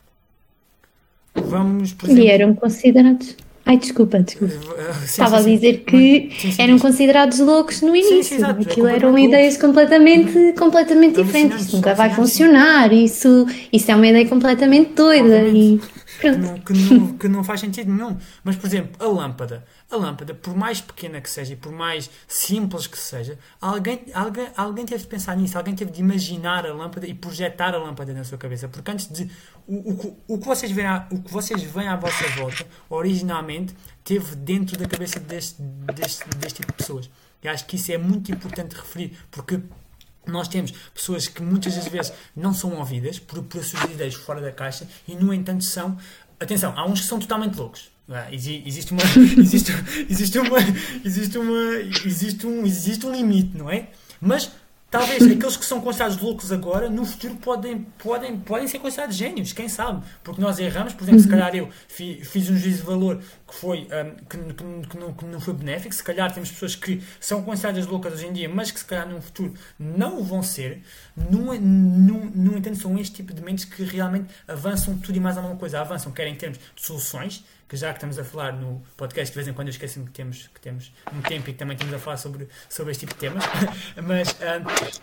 S2: Vamos,
S1: por exemplo, e eram considerados Ai, desculpa, desculpa. Uh, sim, Estava sim, a dizer sim. que eram considerados loucos no início. É Aquilo é eram ideias completamente, completamente diferentes. Isto nunca vai funcionar. Isso, isso é uma ideia completamente doida. E
S2: que não, que, não, faz sentido nenhum. Mas, por exemplo, a lâmpada. A lâmpada, por mais pequena que seja e por mais simples que seja, alguém, alguém, alguém teve de pensar nisso, alguém teve de imaginar a lâmpada e projetar a lâmpada na sua cabeça. Porque antes de. O, o, o, que, vocês veem à, o que vocês veem à vossa volta, originalmente, teve dentro da cabeça deste, deste, deste tipo de pessoas. E acho que isso é muito importante referir, porque nós temos pessoas que muitas das vezes não são ouvidas por, por suas ideias fora da caixa e, no entanto, são. Atenção, há uns que são totalmente loucos. Ah, existe uma existe, existe uma existe uma existe um existe um limite não é mas talvez aqueles que são considerados loucos agora, no futuro podem, podem, podem ser considerados génios, quem sabe? Porque nós erramos, por exemplo, se calhar eu fi, fiz um juízo de valor que, foi, um, que, que, que, não, que não foi benéfico, se calhar temos pessoas que são consideradas loucas hoje em dia, mas que se calhar no futuro não o vão ser. No, no entanto, são este tipo de mentes que realmente avançam tudo e mais alguma coisa. Avançam, quer em termos de soluções, que já que estamos a falar no podcast, de vez em quando eu esqueço-me que temos, que temos um tempo e que também estamos a falar sobre, sobre este tipo de temas, mas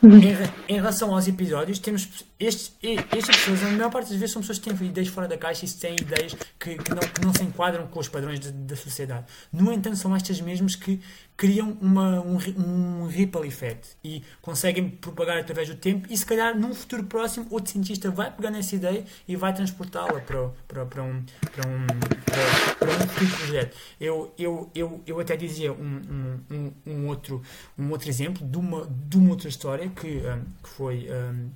S2: um, em, em, relação aos episódios, temos estes, estas pessoas, a maior parte das vezes são pessoas que têm ideias fora da caixa e têm ideias que, que, não, que não se enquadram com os padrões de, da sociedade. No entanto, são estas mesmas que criam uma, um, um ripple effect e conseguem propagar através do tempo e se calhar num futuro próximo outro cientista vai pegar nessa ideia e vai transportá-la para, para, para, um, para, um, para, para um futuro projeto. Eu, eu, eu, eu até dizia um, um, um, outro, um outro exemplo de uma, de uma outra história que, um, que foi... Um,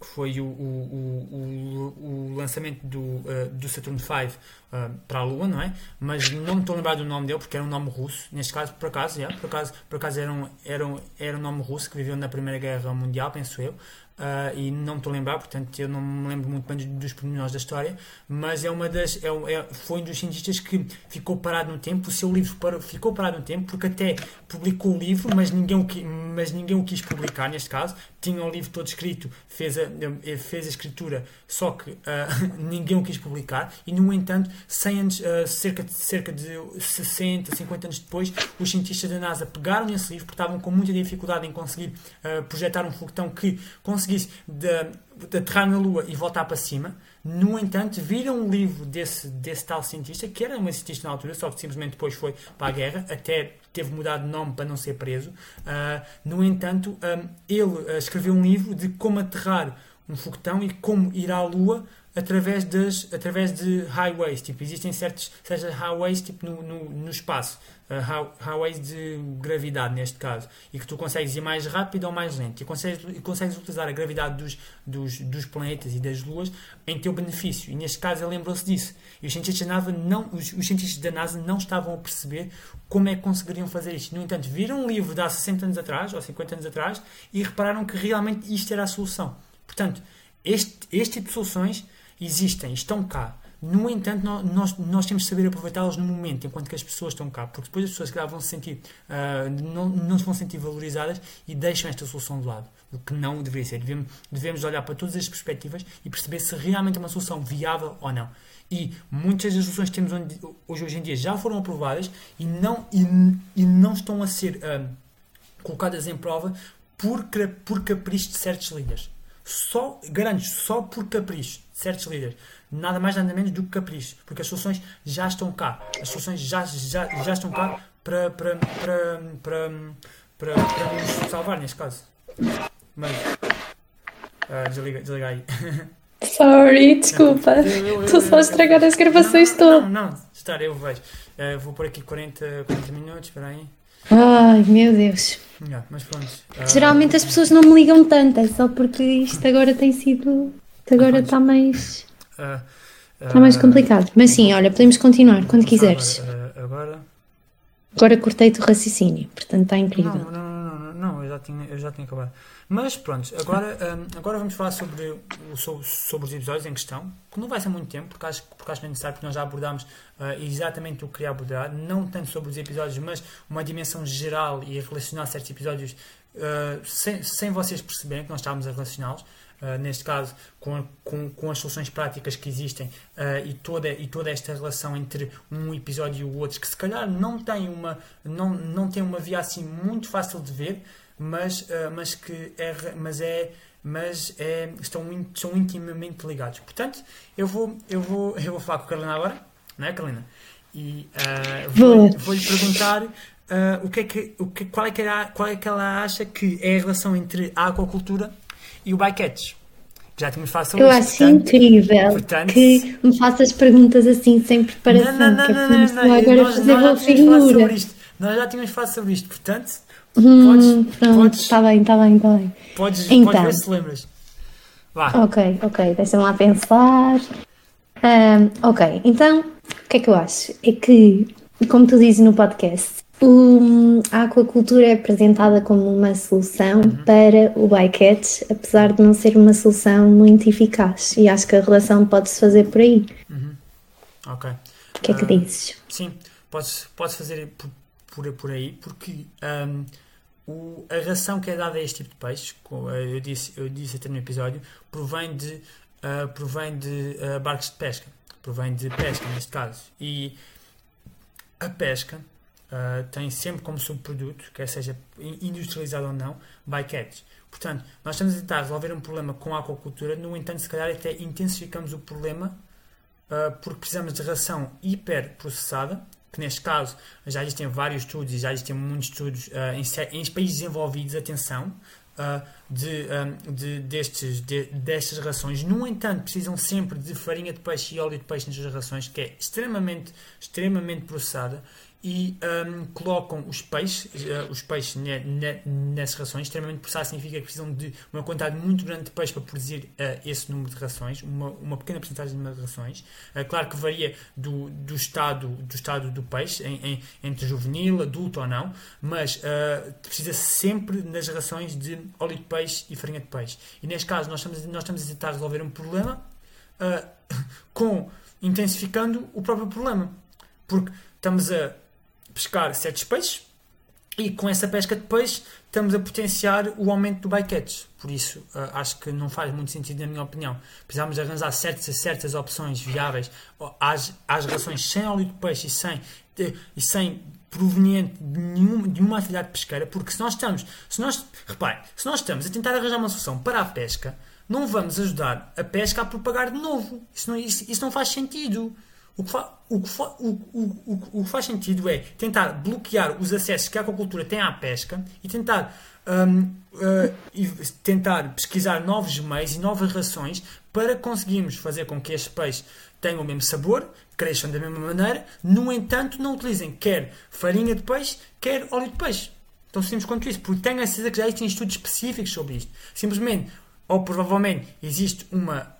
S2: que foi o, o, o, o lançamento do, uh, do Saturn V uh, para a Lua, não é? Mas não me estou a lembrar do nome dele porque era um nome russo, neste caso, por acaso, yeah, por acaso, por acaso era, um, era, um, era um nome russo que viveu na Primeira Guerra Mundial, penso eu, Uh, e não me estou a lembrar, portanto eu não me lembro muito bem dos, dos pormenores da história, mas é uma das, é, é, foi um dos cientistas que ficou parado no tempo, o seu livro para, ficou parado no tempo, porque até publicou o livro, mas ninguém, o, mas ninguém o quis publicar neste caso, tinha o livro todo escrito, fez a, fez a escritura, só que uh, ninguém o quis publicar, e no entanto, 100 anos, uh, cerca, de, cerca de 60, 50 anos depois, os cientistas da NASA pegaram nesse livro, porque estavam com muita dificuldade em conseguir projetar um foguetão que conseguisse conseguisse de, aterrar na Lua e voltar para cima. No entanto, viram um livro desse, desse tal cientista, que era um cientista na altura, só que simplesmente depois foi para a guerra, até teve mudado de nome para não ser preso. Uh, no entanto, um, ele uh, escreveu um livro de como aterrar um foguetão e como ir à Lua através, das, através de highways. Tipo, existem certos, certos highways tipo, no, no, no espaço. Highways de gravidade, neste caso. E que tu consegues ir mais rápido ou mais lento. E consegues, e consegues utilizar a gravidade dos, dos, dos planetas e das luas em teu benefício. E neste caso ele lembrou-se disso. E os cientistas, da NASA não, os, os cientistas da NASA não estavam a perceber como é que conseguiriam fazer isto. No entanto, viram um livro de há 60 anos atrás, ou 50 anos atrás, e repararam que realmente isto era a solução. Portanto, este, este tipo de soluções existem, estão cá. No entanto, nós, nós temos de saber aproveitá-las no momento, enquanto que as pessoas estão cá, porque depois as pessoas que vão se sentir, uh, não, não se vão sentir valorizadas e deixam esta solução de lado, o que não deveria ser. Devemos, devemos olhar para todas as perspectivas e perceber se realmente é uma solução viável ou não. E muitas das soluções que temos hoje, hoje em dia já foram aprovadas e não, e, e não estão a ser uh, colocadas em prova por, por capricho de certos líderes só, garanto só por capricho de certos líderes. Nada mais, nada menos do que capricho. Porque as soluções já estão cá. As soluções já, já, já estão cá para, para, para, para, para, para nos salvar, neste caso. Mas. Uh, desliga, desliga aí.
S1: Sorry, desculpa. Estou só a estragar as gravações todas.
S2: Não, não, não, estar, eu vejo. Uh, vou por aqui 40, 40 minutos, espera aí.
S1: Ai, meu Deus.
S2: Yeah, mas pronto. Uh...
S1: Geralmente as pessoas não me ligam tanto, é só porque isto agora tem sido. Agora está mais. Está mais complicado. Mas sim, olha, podemos continuar quando quiseres.
S2: Agora, agora...
S1: agora cortei-te o raciocínio, portanto está incrível.
S2: Não, não, não, não, não, eu já tinha, eu já tinha acabado. Mas pronto, agora, agora vamos falar sobre, sobre, sobre, os episódios em questão, que não vai ser muito tempo, porque acho, porque acho que é necessário, porque nós já abordámos exatamente o que queria abordar, não tanto sobre os episódios, mas uma dimensão geral e relacionar certos episódios sem, sem vocês perceberem que nós estávamos a relacioná-los. Uh, neste caso, com, com, com, as soluções práticas que existem uh, e, toda, e toda esta relação entre um episódio e o outro, que se calhar não tem uma, não, não tem uma via assim muito fácil de ver, mas, uh, mas que é, mas é, mas é, estão, estão intimamente ligados. Portanto, eu vou, eu vou, eu vou falar com a Carolina agora, não é, Carolina? E uh, vou, vou-lhe perguntar uh, o que é que, o que, qual, é que era, qual é que ela acha que é a relação entre a aquacultura e o bycatch. Já tínhamos falado sobre
S1: Eu acho portanto, incrível portanto, que me faças perguntas assim sem preparação. Não, não, não, não, não, não, agora nós, fazer nós, já tínhamos falado sobre
S2: isto. Nós já tínhamos falado sobre isto, portanto,
S1: Hum, pronto, está bem, está bem, está bem.
S2: Podes, então, podes ver se lembras. Vá.
S1: Ok, ok, deixa-me lá pensar. Um, ok, então, o que é que eu acho? É que, como tu dizes no podcast, o, a aquacultura é apresentada como uma solução uhum. para o bycatch, apesar de não ser uma solução muito eficaz. E acho que a relação pode-se fazer por aí.
S2: Uhum. Ok.
S1: O que é que uh, dizes?
S2: Sim, pode-se pode fazer por, por, por aí, porque um, o, a ração que é dada a este tipo de peixe, eu disse, eu disse até no episódio, provém de, uh, provém de uh, barcos de pesca. Provém de pesca, neste caso. E a pesca uh, tem sempre como subproduto, quer seja industrializado ou não, bycatch. Portanto, nós estamos a tentar resolver um problema com a aquacultura, no entanto, se calhar até intensificamos o problema uh, porque precisamos de ração hiperprocessada, que neste caso já existem vários estudos e já existem muitos estudos uh, em, em, países desenvolvidos, atenção, uh, de, um, de, destes, de, destas rações. No entanto, precisam sempre de farinha de peixe e óleo de peixe nestas rações, que é extremamente, extremamente processada e um, colocam os peixes, uh, os peixes ne, nessas rações, extremamente processados significa que precisam de uma quantidade muito grande de peixe para produzir uh, esse número de rações, uma, uma pequena porcentagem de rações. Uh, claro que varia do, do, estado, do estado do peixe, em, em, entre juvenil, adulto ou não, mas precisa sempre nas rações de óleo de peixe e farinha de peixe. E neste caso, nós estamos, nós estamos a tentar resolver um problema com intensificando o próprio problema. Porque estamos a pescar certos peixes e com essa pesca de peixe estamos a potenciar o aumento do bycatch. Por isso, uh, acho que não faz muito sentido, na minha opinião. Precisamos arranjar certas, certas opções viáveis às, às rações sem óleo de peixe e sem, de, e sem proveniente de, nenhum, de uma atividade pesqueira, porque se nós estamos, se nós, repare, se nós estamos a tentar arranjar uma solução para a pesca, não vamos ajudar a pesca a propagar de novo. Isso não, isso, isso não faz sentido. O que, fa, o, que fa, o, o, o, que faz sentido é tentar bloquear os acessos que a aquacultura tem à pesca e tentar, um, uh, e tentar pesquisar novos meios e novas rações para conseguirmos fazer com que estes peixes tenham o mesmo sabor, cresçam da mesma maneira, no entanto não utilizem quer farinha de peixe, quer óleo de peixe. Tão simples quanto isso, porque tenho a certeza que já existem estudos específicos sobre isto. Simplesmente, ou provavelmente, existe uma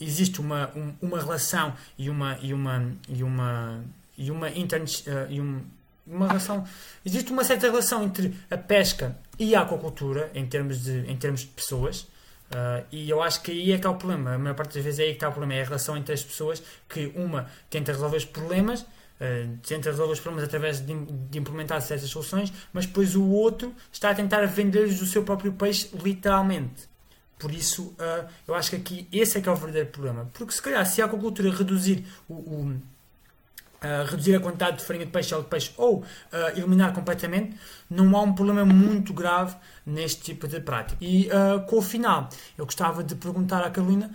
S2: existe uma, um, uma relação e uma e uma e uma e uma inter, uh, e um, uma relação existe uma certa relação entre a pesca e a aquacultura em termos de em termos de pessoas uh, e eu acho que aí é que há o problema a maior parte das vezes é aí que está o problema é a relação entre as pessoas que uma tenta resolver os problemas Uh, tenta resolver os problemas através de, de, implementar certas soluções, mas depois o outro está a tentar vender-lhes o seu próprio peixe, literalmente. Por isso, uh, eu acho que aqui esse é que é o verdadeiro problema. Porque se calhar se a aquacultura reduzir o, o Uh, reduzir a quantidade de farinha de peixe ou de peixe ou uh, eliminar completamente, não há um problema muito grave neste tipo de prática. E uh, com o final, eu gostava de perguntar à Carolina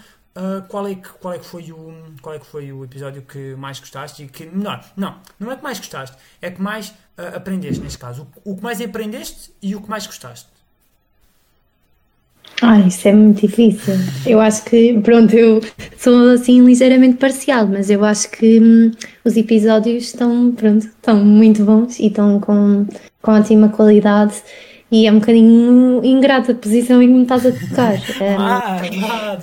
S2: qual, é que, qual, é que foi o, qual é que foi o episódio que mais gostaste e que melhor, não, não é que mais gostaste, é que mais aprendeste neste caso. O, o que mais aprendeste e o que mais gostaste.
S1: Ah, isso é muito difícil. Eu acho que, pronto, eu sou assim ligeiramente parcial, mas eu acho que hum, os episódios estão, pronto, estão muito bons e estão com, com ótima qualidade e é um bocadinho ingrata a posição em que me estás a tocar. Um,
S2: ah, ah,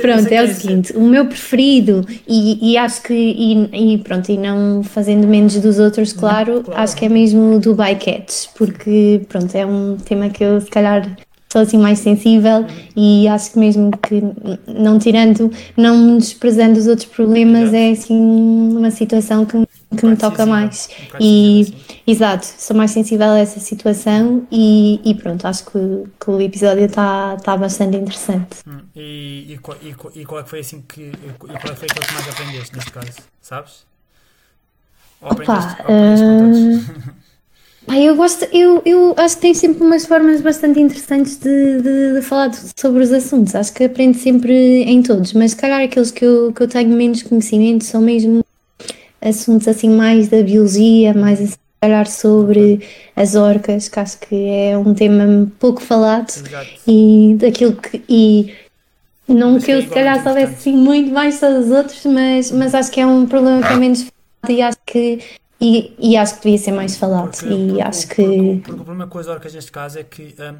S1: pronto, é o seguinte, o meu preferido, e, e acho que, e, e, pronto, e não fazendo menos dos outros, claro, claro. acho que é mesmo o do Bycats, porque pronto, é um tema que eu se calhar sou assim mais sensível e acho que mesmo que não tirando, não desprezando os outros problemas, é assim uma situação que, que me toca mais. e exato, sou mais sensível a essa situação e, e pronto, acho que, que o episódio está tá bastante interessante.
S2: Hum, e, e, qual, e, qual é que foi assim que e qual é que foi aquilo que mais aprendeste neste caso, sabes?
S1: Ou aprendeste, Opa, aprendeste uh... Pai, eu gosto, eu, eu acho que tem sempre umas formas bastante interessantes de, de, de, falar sobre os assuntos. Acho que aprendo sempre em todos, mas se calhar aqueles que eu, que eu tenho menos conhecimento são mesmo assuntos assim mais da biologia, mais assim, calhar sobre as orcas, que acho que é um tema pouco falado Exato. e daquilo que. E, não mas que eu se calhar soubesse assim muito mais sobre os outros, mas, mas acho que é um problema que é menos falado e acho que e, e acho que devia ser mais falado. Porque, e porque, acho que. Porque,
S2: porque, o problema com as orcas neste caso é que um,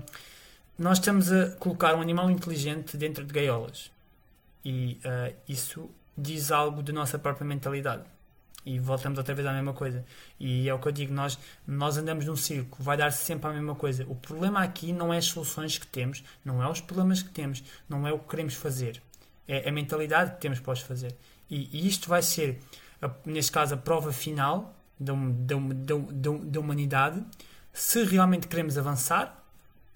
S2: nós estamos a colocar um animal inteligente dentro de gaiolas. E uh, isso diz algo da nossa própria mentalidade. E voltamos outra vez à mesma coisa. E é o que eu digo, nós, nós andamos num círculo, vai dar sempre a mesma coisa. O problema aqui não é as soluções que temos, não é os problemas que temos, não é o que queremos fazer. É a mentalidade que temos para os fazer. E, e isto vai ser, neste caso, a prova final da, da, da, da humanidade, se realmente queremos avançar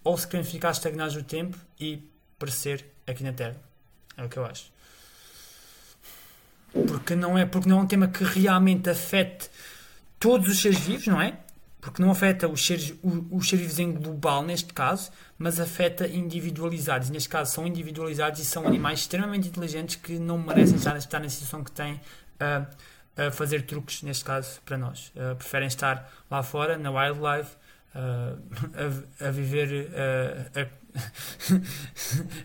S2: ou se queremos ficar estagnados no tempo e perecer aqui na Terra. É o que eu acho. Porque não é, porque não é um tema que realmente afete todos os seres vivos, não é? Porque não afeta os seres, os seres vivos em global, neste caso, mas afeta individualizados. Neste caso, são individualizados e são animais extremamente inteligentes que não merecem estar, estar na situação que têm a, a fazer truques, neste caso, para nós. Uh, preferem estar lá fora, na wildlife, uh, a, a, viver uh,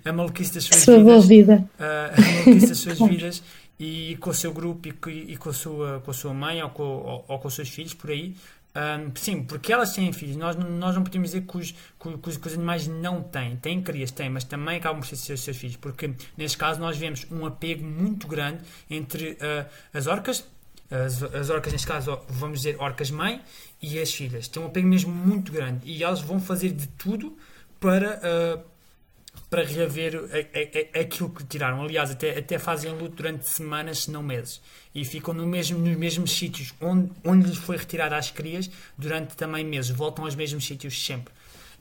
S2: a, a maluquice das suas
S1: Sua
S2: vidas.
S1: vida.
S2: a maluquice das suas vidas e com o seu grupo e, e com, a sua, com a sua mãe ou com, ou, ou com os seus filhos por aí. Um, sim, porque elas têm filhos. Nós, nós não podemos dizer que os, que, os, que os animais não têm. Têm crias, têm, mas também acabam por ser seus, seus filhos. Porque neste caso nós vemos um apego muito grande entre uh, as orcas, as, as orcas, neste caso, vamos dizer orcas mãe, e as filhas. Tem um apego mesmo muito grande. E elas vão fazer de tudo para. Uh, para reaver a, a, a, aquilo que tiraram. Aliás, até, até fazem luto durante semanas, se não meses. E ficam no mesmo, nos mesmos sítios onde, onde lhes foi retirada as crias durante também meses. Voltam aos mesmos sítios sempre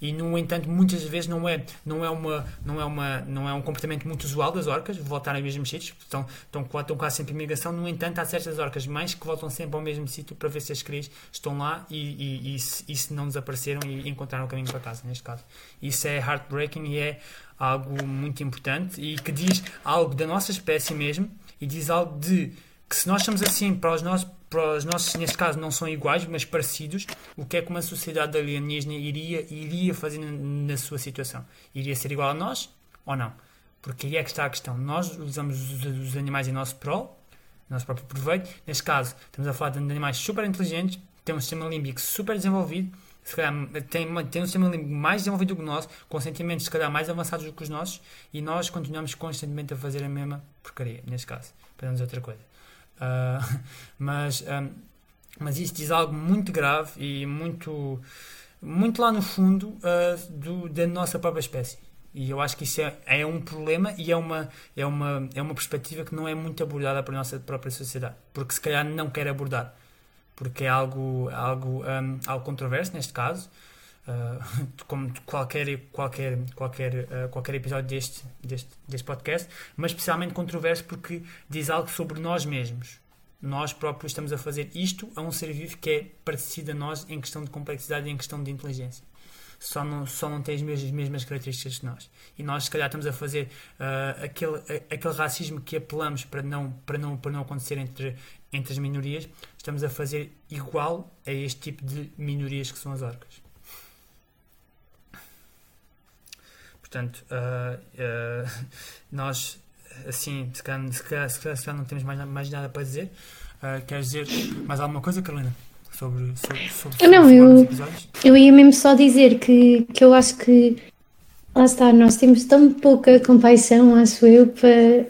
S2: e no entanto muitas vezes não é não é uma não é uma não é um comportamento muito usual das orcas voltarem aos mesmos sítios estão estão, estão quase sempre em migração. No entanto há certas orcas mães que voltam sempre ao mesmo sítio para ver se as crias estão lá e, e, e, se, e se não desapareceram e encontraram o caminho para casa neste caso. Isso é heartbreaking e é algo muito importante e que diz algo da nossa espécie mesmo e diz algo de que se nós estamos assim para os nossos, para os nossos neste caso não são iguais, mas parecidos, o que é que uma sociedade alienígena iria, iria fazer na sua situação? Iria ser igual a nós ou não? Porque aí é que está a questão. Nós usamos os, animais em nosso prol, nosso próprio proveito. Neste caso, estamos a falar de animais super inteligentes, têm um sistema límbico super desenvolvido, se calhar tem, tem um sistema límbico mais desenvolvido que o nosso, com sentimentos se calhar mais avançados do que os nossos, e nós continuamos constantemente a fazer a mesma porcaria, neste caso, para não dizer outra coisa. Uh, mas, um, mas isso diz algo muito grave e muito, muito lá no fundo uh, do, da nossa própria espécie. E eu acho que isso é, é um problema e é uma, é, uma, é uma perspectiva que não é muito abordada pela nossa própria sociedade. Porque se calhar não quer abordar. Porque é algo, algo, um, algo controverso neste caso. Uh, como qualquer, qualquer, qualquer, uh, qualquer episódio deste, deste, deste podcast, mas especialmente controverso porque diz algo sobre nós mesmos. Nós próprios estamos a fazer isto a um ser vivo que é parecido a nós em questão de complexidade e em questão de inteligência. Só não, só não tem as mesmas, as mesmas características que nós. E nós, se calhar, estamos a fazer uh, aquele, aquele racismo que apelamos para não, para não, para não acontecer entre, entre as minorias, estamos a fazer igual a este tipo de minorias que são as orcas. Portanto, uh, uh, nós, assim, se calhar, se, calhar, se, calhar, se calhar, não temos mais, mais nada para dizer. Uh, queres dizer mais alguma coisa, Carolina? Sobre, sobre, sobre,
S1: sobre não, eu, eu ia mesmo só dizer que, que eu acho que lá está, nós temos tão pouca compaixão, acho eu,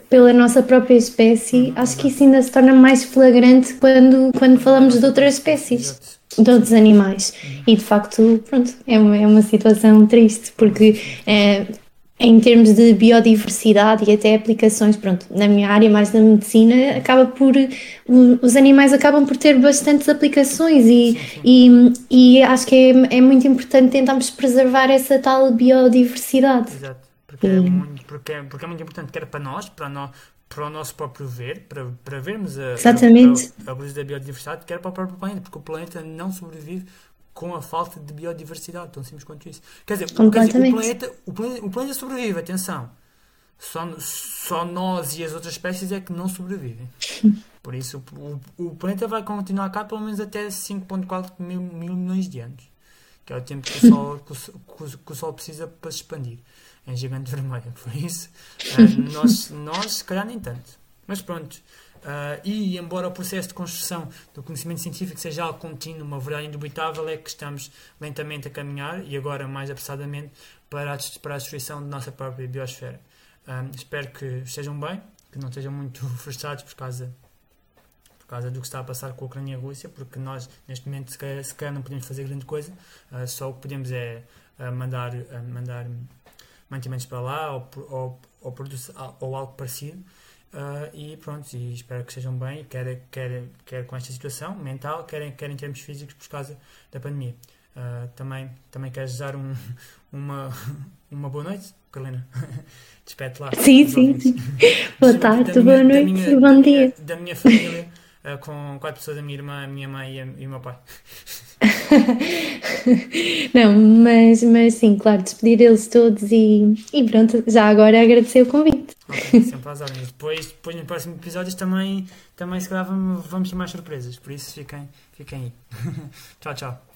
S1: pela nossa própria espécie. Uhum, acho que isso ainda se torna mais flagrante quando, quando falamos de outras espécies. De outros animais. E de facto, pronto, é uma, é uma situação triste, porque é, em termos de biodiversidade e até aplicações, pronto, na minha área mais da medicina, acaba por os animais acabam por ter bastantes aplicações e, e, e acho que é, é muito importante tentarmos preservar essa tal biodiversidade.
S2: Exato. Porque, é muito, porque, é, porque é muito importante, quer para nós, para nós, para o nosso próprio ver, para, para vermos a, Exatamente. a, a, a da biodiversidade, quer para o próprio planeta, porque o planeta não sobrevive com a falta de biodiversidade, tão simples quanto isso. Quer dizer, quer dizer o, planeta, o, planeta, o planeta sobrevive, atenção. Só, só nós e as outras espécies é que não sobrevivem. Por isso, o, o planeta vai continuar cá pelo menos até 5,4 mil, mil milhões de anos, que é o tempo que o, Sol, que o, que o Sol precisa para se expandir em gigante vermelho. Por isso, uh, nós, nós, se calhar, nem tanto. Mas pronto. Uh, e, embora o processo de construção do conhecimento científico seja algo contínuo, uma verdade indubitável, é que estamos lentamente a caminhar, e agora mais apressadamente, para a, para a destruição da nossa própria biosfera. Uh, espero que estejam bem, que não estejam muito frustrados por causa, por causa do que está a passar com a Ucrânia e a Rússia, porque nós, neste momento, se calhar, se calhar não podemos fazer grande coisa, uh, só o que podemos é uh, mandar, uh, mandar mantimentos para lá ou, ou, ou, ou algo parecido. E pronto, e espero que sejam bem, quer, quer, quer com esta situação mental, quer, quer em termos físicos por causa da pandemia. também, também queres dar um, uma, uma boa noite, Carolina? Despete lá.
S1: Sim, sim, sim. Boa tarde, boa noite minha, bom dia.
S2: Da minha família, uh, com quatro pessoas, a minha irmã, a minha mãe e, a, e o meu pai.
S1: Não, mas, mas sim, claro, despedir eles todos e, e pronto, já agora agradecer o convite.
S2: Ok, sempre às ordens. Depois, depois nos próximos episódios também, também se calhar vamos, vamos ter mais surpresas, por isso fiquem, fiquem aí. tchau, tchau.